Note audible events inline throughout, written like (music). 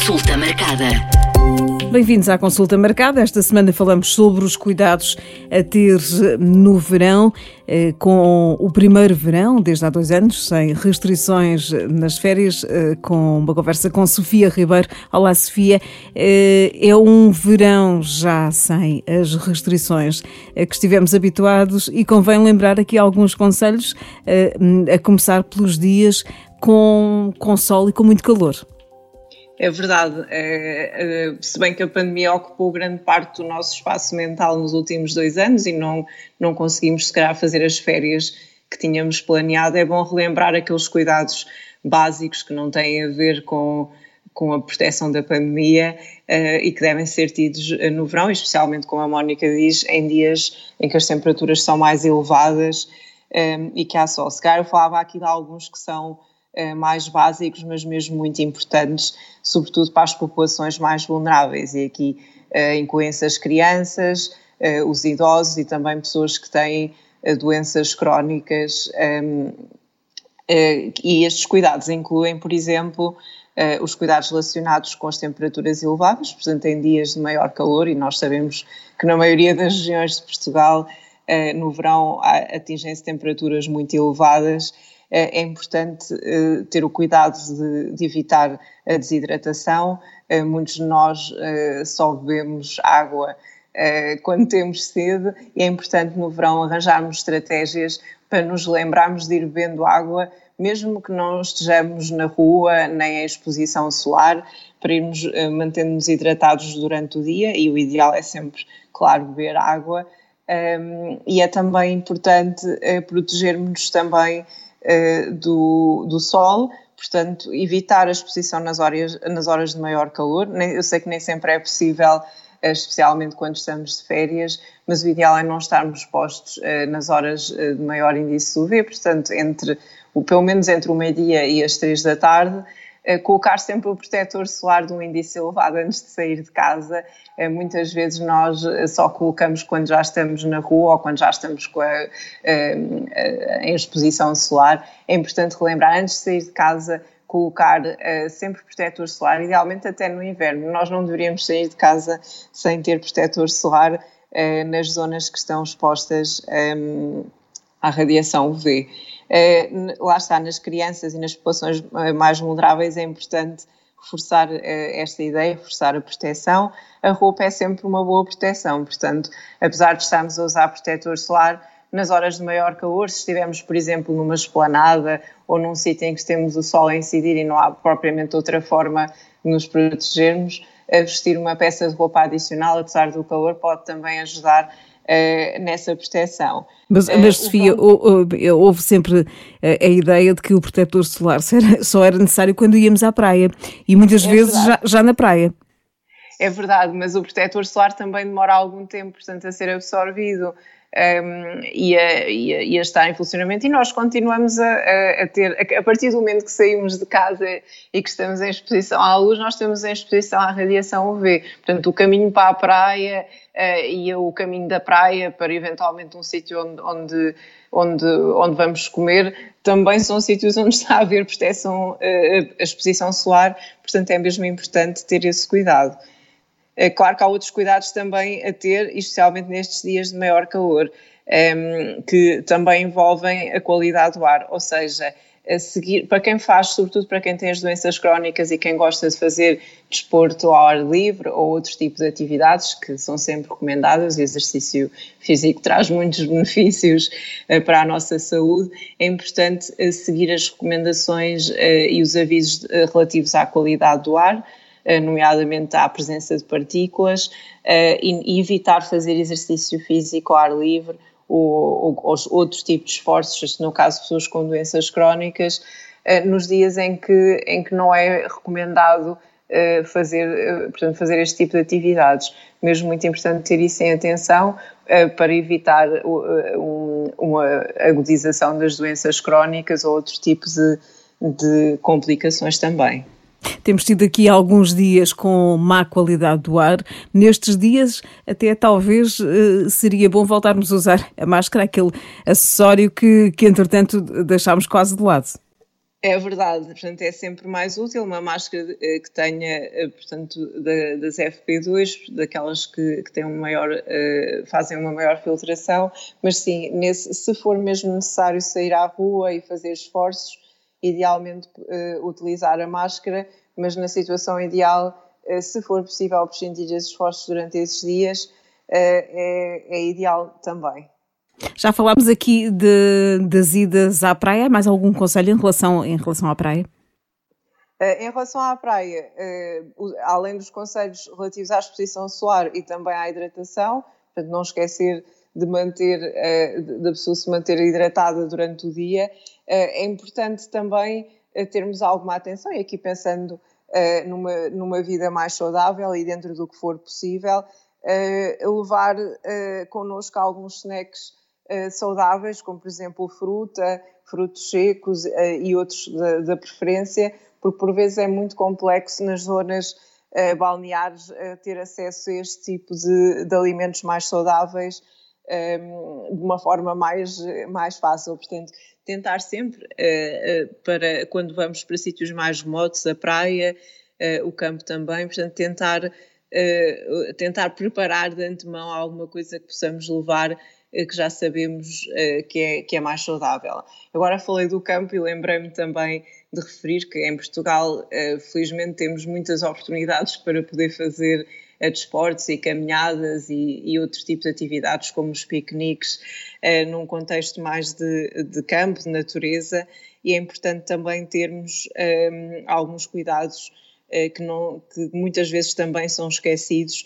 Consulta marcada. Bem-vindos à consulta marcada. Esta semana falamos sobre os cuidados a ter no verão, eh, com o primeiro verão, desde há dois anos, sem restrições nas férias, eh, com uma conversa com Sofia Ribeiro. Olá, Sofia. Eh, é um verão já sem as restrições a que estivemos habituados e convém lembrar aqui alguns conselhos, a começar pelos dias com, com sol e com muito calor. É verdade. É, é, se bem que a pandemia ocupou grande parte do nosso espaço mental nos últimos dois anos e não, não conseguimos, se calhar, fazer as férias que tínhamos planeado, é bom relembrar aqueles cuidados básicos que não têm a ver com, com a proteção da pandemia uh, e que devem ser tidos no verão, especialmente, como a Mónica diz, em dias em que as temperaturas são mais elevadas um, eh, e que há sol. Se calhar eu falava aqui de alguns que são eh, mais básicos, mas mesmo muito importantes, sobretudo para as populações mais vulneráveis. E aqui uh, incluem-se as crianças, uh, os idosos e também pessoas que têm doenças crónicas. Ehm, e estes cuidados incluem, por exemplo, os cuidados relacionados com as temperaturas elevadas, portanto, em dias de maior calor, e nós sabemos que na maioria das regiões de Portugal, no verão, atingem-se temperaturas muito elevadas é, é importante eh, ter o cuidado de, de evitar a desidratação. Eh, muitos de nós eh, só bebemos água quando temos sede e é importante no verão arranjarmos estratégias para nos lembrarmos de ir bebendo água, mesmo que não estejamos na rua nem em exposição solar, para irmos mantendo-nos hidratados durante o dia e o ideal é sempre, claro, beber água. Um, e é também importante uh, protegermos também uh, do, do sol, portanto, evitar a exposição nas horas, nas horas de maior calor. Eu sei que nem sempre é possível, eh, especialmente quando estamos de férias, mas o ideal é não estarmos expostos nas horas de maior índice UV, portanto, entre, pelo menos entre o meio-dia e as três da tarde, colocar sempre o protetor solar de um índice elevado antes de sair de casa. Eh, muitas vezes nós eh, só colocamos quando já estamos na rua ou quando já estamos eh, em exposição solar. É importante relembrar, antes de sair de casa, colocar uh, sempre protetor solar, idealmente até no inverno. Nós não deveríamos sair de casa sem ter protetor solar uh, nas zonas que estão expostas um, à radiação UV. Eh, lá está, nas crianças e nas populações eh, mais vulneráveis é importante reforçar eh, esta ideia, reforçar a proteção. A roupa é sempre uma boa proteção, portanto, apesar de estarmos a usar protetor solar, nas horas de maior calor, se estivermos, por exemplo, numa esplanada ou num sítio em que temos o sol a incidir e não há propriamente outra forma de nos protegermos, vestir uma peça de roupa adicional, apesar do calor, pode também ajudar uh, nessa proteção. Mas, uh, mas Sofia, houve sempre a ideia de que o protetor solar (laughs) só era necessário quando íamos à praia e muitas é vezes já, já na praia. É verdade, mas o protetor solar também demora algum tempo, portanto, a ser absorvido um, e, a, e, a, e, a, estar em funcionamento e nós continuamos a, a, ter, a, partir do momento que saímos de casa e que estamos em exposição à luz, nós estamos em exposição à radiação UV. Portanto, o caminho para a praia uh, e o caminho da praia para eventualmente um sítio onde, onde, onde, onde vamos comer também são sítios onde está a haver proteção, uh, a exposição solar, portanto é mesmo importante ter esse cuidado. É claro que há outros cuidados também a ter, especialmente nestes dias de maior calor, ehm, que também envolvem a qualidade do ar, ou seja, seguir, para quem faz, sobretudo para quem tem as doenças crónicas e quem gosta de fazer desporto ao ar livre ou outros tipos de atividades que são sempre recomendadas, o exercício físico traz muitos benefícios uh, para a nossa saúde, é importante uh, seguir as recomendações e os avisos relativos à qualidade do ar, eh, nomeadamente à presença de partículas, eh, e evitar fazer exercício físico ao ar livre ou, ou, outros tipos de esforços, no caso pessoas com doenças crónicas, eh, nos dias em que, em que não é recomendado fazer, portanto, fazer este tipo de atividades. Mesmo muito importante ter isso em atenção para evitar uma agudização das doenças crónicas ou outros tipos de, de complicações também. Temos tido aqui alguns dias com má qualidade do ar. Nestes dias, até talvez uh, seria bom voltarmos a usar a máscara, aquele acessório que, que entretanto deixámos quase de lado. É verdade, portanto é sempre mais útil uma máscara eh, que tenha, eh, portanto, das FP2, daquelas que, que têm um maior, eh, fazem uma maior filtração, mas sim, nesse, se for mesmo necessário sair à rua e fazer esforços, idealmente utilizar a máscara, mas na situação ideal, se for possível prescindir esses esforços durante esses dias, é, é ideal também. Já falámos aqui de, das idas à praia. Mais algum conselho em relação, em relação à praia? Em relação à praia, além dos conselhos relativos à exposição solar e também à hidratação, portanto, não esquecer de manter, eh, da pessoa se manter hidratada durante o dia, é importante também termos alguma atenção, e aqui pensando numa, numa vida mais saudável e dentro do que for possível, levar connosco alguns snacks eh, saudáveis, como por exemplo fruta, frutos secos e outros da, preferência, porque por vezes é muito complexo nas zonas balneares ter acesso a este tipo de, de alimentos mais saudáveis um, ehm, de uma forma mais, mais fácil. Portanto, tentar sempre, para quando vamos para sítios mais remotos, a praia, o campo também, portanto, tentar, tentar preparar de antemão alguma coisa que possamos levar que já sabemos uh, que, é, que é mais saudável. Agora falei do campo e lembrei-me também de referir que em Portugal, uh, felizmente, temos muitas oportunidades para poder fazer uh, desportos e caminhadas e, e outros tipos de atividades, como os piqueniques, uh, num contexto mais de, de campo, de natureza, e é importante também termos um, alguns cuidados que, não, que muitas vezes também são esquecidos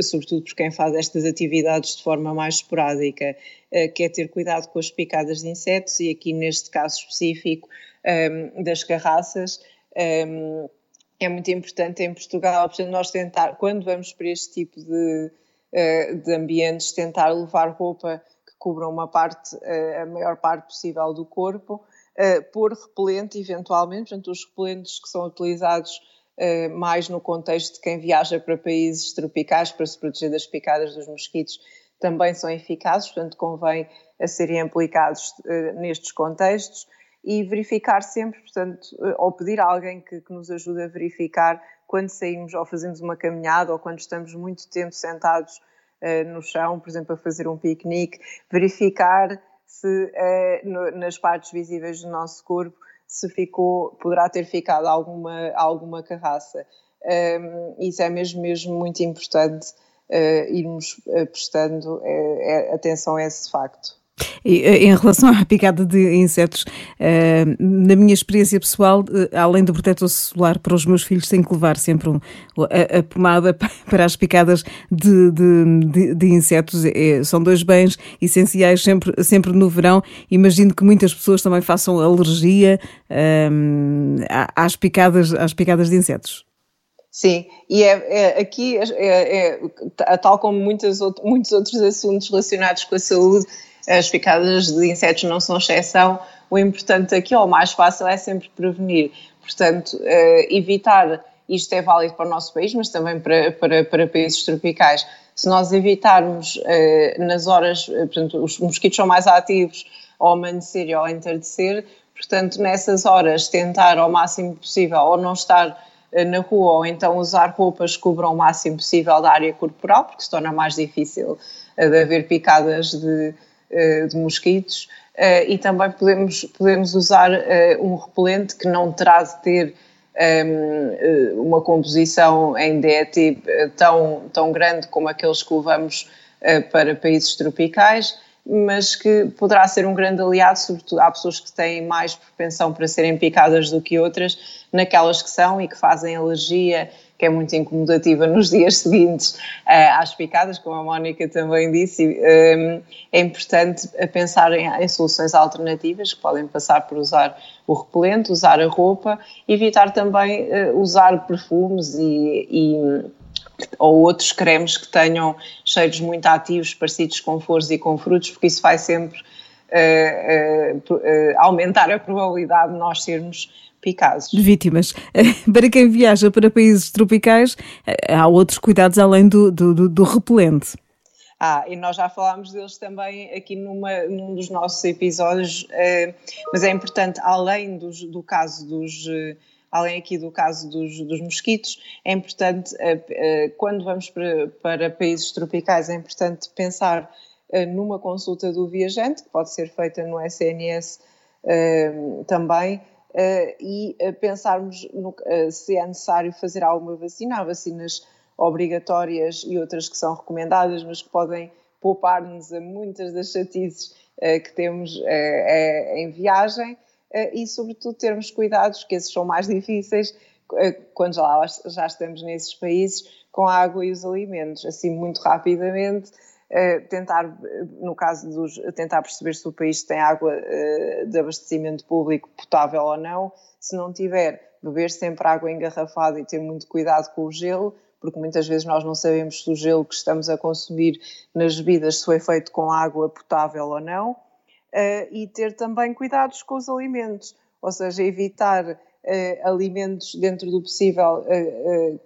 sobretudo por quem faz estas atividades de forma mais esporádica, eh, que é ter cuidado com as picadas de insetos e aqui neste caso específico ehm, das carraças. Ehm, é muito importante em Portugal, portanto, nós tentar, quando vamos para este tipo de, eh, de ambientes, tentar levar roupa que cubra uma parte, eh, a maior parte possível do corpo, pôr repelente eventualmente, portanto, os repelentes que são utilizados eh, mais no contexto de quem viaja para países tropicais para se proteger das picadas dos mosquitos, também são eficazes, portanto convém a serem aplicados nestes contextos e verificar sempre, portanto, uh, ou pedir a alguém que, que, nos ajude a verificar quando saímos ou fazemos uma caminhada ou quando estamos muito tempo sentados uh, no chão, por exemplo, a fazer um piquenique, verificar se no, nas partes visíveis do nosso corpo se ficou, poderá ter ficado alguma, alguma carraça. Um, isso é mesmo, mesmo muito importante uh, irmos uh, prestando uh, atenção a esse facto. Eh, em relação (laughs) à picada de insetos, na minha experiência pessoal, além do protetor solar para os meus filhos, tenho que levar sempre um, a, a, pomada (laughs) para as picadas de, de, de, insetos. É, são dois bens essenciais sempre, sempre no verão. Imagino que muitas pessoas também façam alergia às, picadas, às picadas de insetos. Sim, e é, é aqui, é, é, é, tal como muitos outros assuntos relacionados com a saúde, as picadas de insetos não são exceção. O importante aqui, ou o mais fácil, é sempre prevenir. Portanto, evitar, isto é válido para o nosso país, mas também para, para, para países tropicais. Se nós evitarmos nas horas, portanto, os mosquitos são mais ativos ao amanhecer e ao entardecer, portanto, nessas horas tentar ao máximo possível ou não estar eh, na rua ou então usar roupas que cubram o máximo possível da área corporal, porque se torna mais difícil eh, de haver picadas de, eh, de mosquitos. E também podemos, podemos usar um repelente que não terá de ter ehm, uma composição em DET tão, tão grande como aqueles que levamos para países tropicais, mas que poderá ser um grande aliado, sobretudo há pessoas que têm mais propensão para serem picadas do que outras, naquelas que são e que fazem alergia, que é muito incomodativa nos dias seguintes uh, às picadas, como a Mónica também disse, um, ehm, é importante pensar em, em, soluções alternativas, que podem passar por usar o repelente, usar a roupa, evitar também uh, usar perfumes e, e ou outros cremes que tenham cheiros muito ativos, parecidos com flores e com frutos, porque isso vai sempre aumentar a probabilidade de nós sermos picados. Vítimas. (laughs) Para quem viaja para países tropicais, há outros cuidados além do, do, do repelente. Ah, e nós já falámos deles também aqui numa, num dos nossos episódios, eh, mas é importante, além dos, do caso dos. Eh, além aqui do caso dos, dos mosquitos, é importante, eh, eh quando vamos para, para, países tropicais, é importante pensar eh, numa consulta do viajante, que pode ser feita no SNS eh, também, e pensarmos no, se é necessário fazer alguma vacina. Há vacinas obrigatórias e outras que são recomendadas, mas que podem poupar-nos a muitas das chatices que temos em viagem e, sobretudo, termos cuidados, que esses são mais (laughs) difíceis quando já, já estamos nesses países, com a água e os alimentos. Assim, muito rapidamente, tentar, no caso dos, tentar perceber se o país tem água de abastecimento público potável ou não. Se não tiver, beber sempre água engarrafada e ter muito cuidado com o gelo porque muitas vezes nós não sabemos se o gelo que estamos a consumir nas bebidas foi feito com água potável ou não, uh, e ter também cuidados com os alimentos, ou seja, evitar uh, alimentos dentro do possível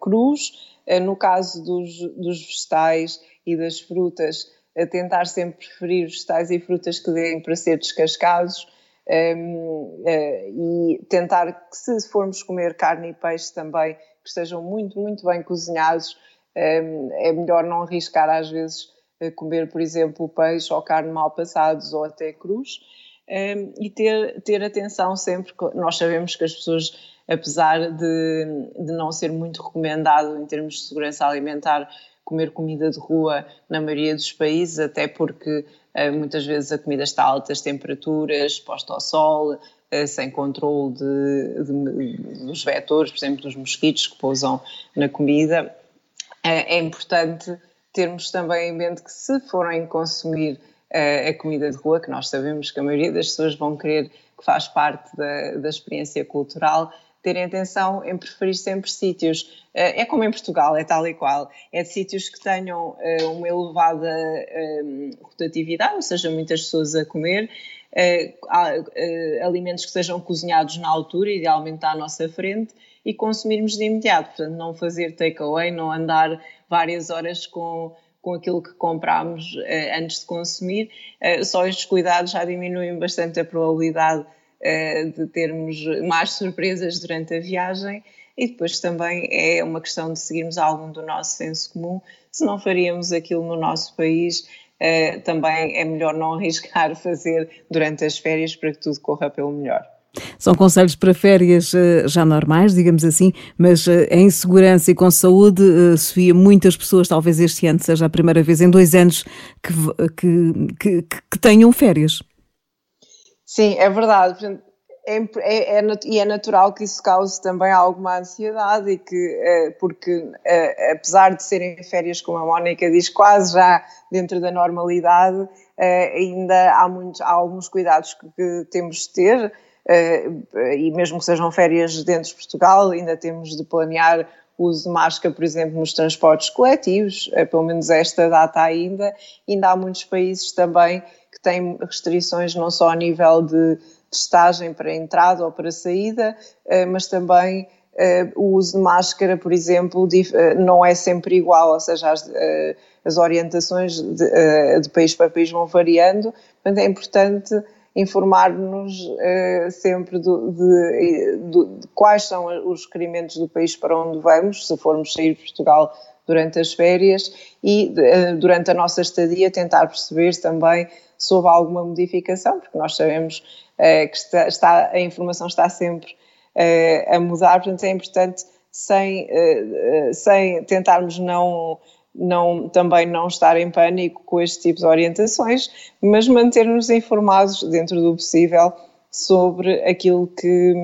crus, no caso dos, dos vegetais e das frutas, tentar sempre preferir vegetais e frutas que deem para ser descascados. Um, uh, e tentar que se formos comer carne e peixe também que estejam muito, muito bem cozinhados. Hum, é melhor não arriscar às vezes comer, por exemplo, peixe ou carne mal passados ou até cruz. Hum, e ter, ter atenção sempre, nós sabemos que as pessoas, apesar de, de não ser muito recomendado em termos de segurança alimentar, comer comida de rua na maioria dos países, até porque hum, muitas vezes a comida está a altas temperaturas, exposta ao sol, eh, sem controle de, de, dos vetores, por exemplo, dos mosquitos que pousam na comida. É, é importante termos também em mente que se forem consumir eh, a comida de rua, que nós sabemos que a maioria das pessoas vão querer que faz parte da, da experiência cultural, terem atenção em preferir sempre sítios. Eh, é como em Portugal, é tal e qual. É de sítios que tenham uma elevada rotatividade, ou seja, muitas pessoas a comer, uh, alimentos que sejam cozinhados na altura, idealmente à nossa frente, e consumirmos de imediato. Portanto, não fazer takeaway, não andar várias horas com com aquilo que comprámos uh, antes de consumir, uh, só estes cuidados já diminuem bastante a probabilidade de termos mais surpresas durante a viagem e depois também é uma questão de seguirmos algum do nosso senso comum. Se não faríamos aquilo no nosso país, uh, também é melhor não (laughs) arriscar fazer durante as férias para que tudo corra pelo melhor. São conselhos para férias uh, já normais, digamos assim, mas em segurança e com saúde, Sofia, muitas pessoas, talvez este ano seja a primeira vez em dois anos que, que, que, que tenham férias. Sim, é verdade. Portanto, é, é, é, e é natural que isso cause também alguma ansiedade e que, é, porque é, apesar de serem férias, como a Mónica diz, quase já dentro da normalidade, é, ainda há, muitos, há alguns cuidados que, que temos de ter e mesmo que sejam férias dentro de Portugal, ainda temos de planear uso de máscara, por exemplo, nos transportes coletivos, pelo menos esta data ainda. Ainda há muitos países também que têm restrições não só a nível de testagem para entrada ou para saída, eh, mas também eh, o uso de máscara, por exemplo, eh, não é sempre igual, ou seja, as, as orientações de, de, país para país vão variando, portanto é importante informar-nos sempre do, de, de, de, quais são os requerimentos do país para onde vamos, se formos sair de Portugal durante as férias e durante a nossa estadia tentar perceber também se houve alguma modificação, porque nós sabemos uh, que está, está, a informação está sempre uh, a mudar, portanto é importante sem, uh, sem tentarmos não, não, também não estar em pânico com este tipo de orientações, mas manter-nos informados dentro do possível sobre aquilo que,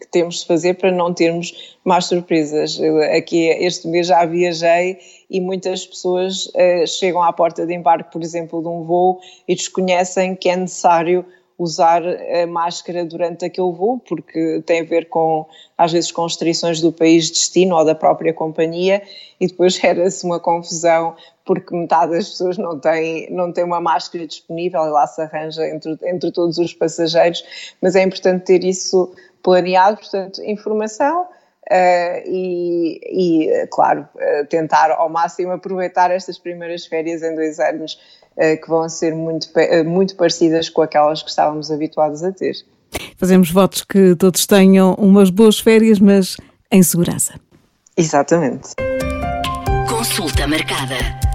que temos de fazer para não termos mais surpresas. Aqui este mês já viajei e muitas pessoas uh, chegam à porta de embarque, por exemplo, de um voo e desconhecem que é necessário usar a máscara durante aquele voo, porque tem a ver com, às vezes, com restrições do país de destino ou da própria companhia, e depois (laughs) gera-se uma confusão, porque metade das pessoas não tem, não tem uma máscara disponível e lá se arranja entre, entre todos os passageiros, mas é importante ter isso planeado, portanto, informação, Uh, e, e, claro, uh, tentar ao máximo aproveitar estas primeiras férias em dois anos uh, que vão ser muito, muito parecidas com aquelas que estávamos habituados a ter. Fazemos votos que todos tenham umas boas férias, mas em segurança. Exatamente. Consulta marcada.